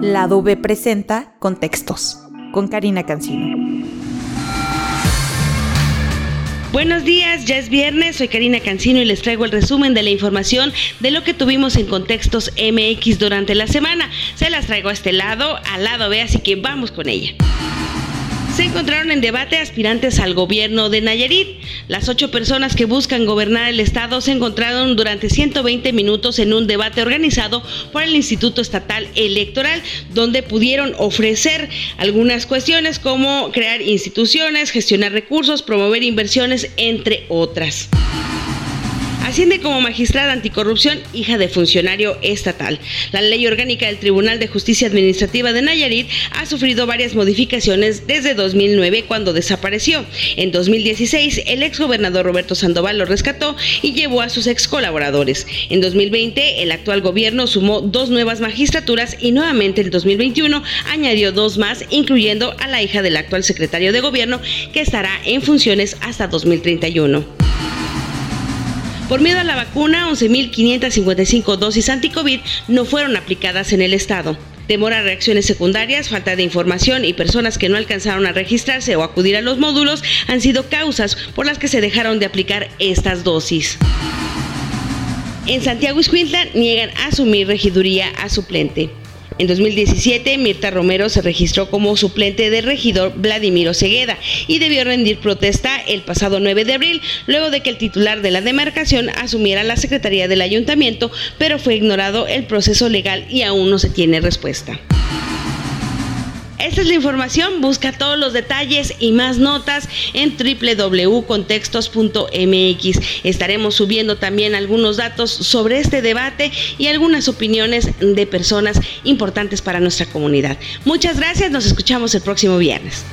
Lado B presenta Contextos con Karina Cancino. Buenos días, ya es viernes, soy Karina Cancino y les traigo el resumen de la información de lo que tuvimos en Contextos MX durante la semana. Se las traigo a este lado, al lado B, así que vamos con ella. Se encontraron en debate aspirantes al gobierno de Nayarit. Las ocho personas que buscan gobernar el estado se encontraron durante 120 minutos en un debate organizado por el Instituto Estatal Electoral, donde pudieron ofrecer algunas cuestiones como crear instituciones, gestionar recursos, promover inversiones, entre otras. Asciende como magistrada anticorrupción, hija de funcionario estatal. La ley orgánica del Tribunal de Justicia Administrativa de Nayarit ha sufrido varias modificaciones desde 2009 cuando desapareció. En 2016, el exgobernador Roberto Sandoval lo rescató y llevó a sus ex colaboradores. En 2020, el actual gobierno sumó dos nuevas magistraturas y nuevamente en 2021 añadió dos más, incluyendo a la hija del actual secretario de gobierno, que estará en funciones hasta 2031. Por miedo a la vacuna, 11.555 dosis anti-COVID no fueron aplicadas en el estado. Temor a reacciones secundarias, falta de información y personas que no alcanzaron a registrarse o acudir a los módulos han sido causas por las que se dejaron de aplicar estas dosis. En Santiago Iscuintla niegan asumir regiduría a suplente. En 2017, Mirta Romero se registró como suplente del regidor Vladimiro Cegueda y debió rendir protesta el pasado 9 de abril, luego de que el titular de la demarcación asumiera la secretaría del ayuntamiento, pero fue ignorado el proceso legal y aún no se tiene respuesta. Esta es la información, busca todos los detalles y más notas en www.contextos.mx. Estaremos subiendo también algunos datos sobre este debate y algunas opiniones de personas importantes para nuestra comunidad. Muchas gracias, nos escuchamos el próximo viernes.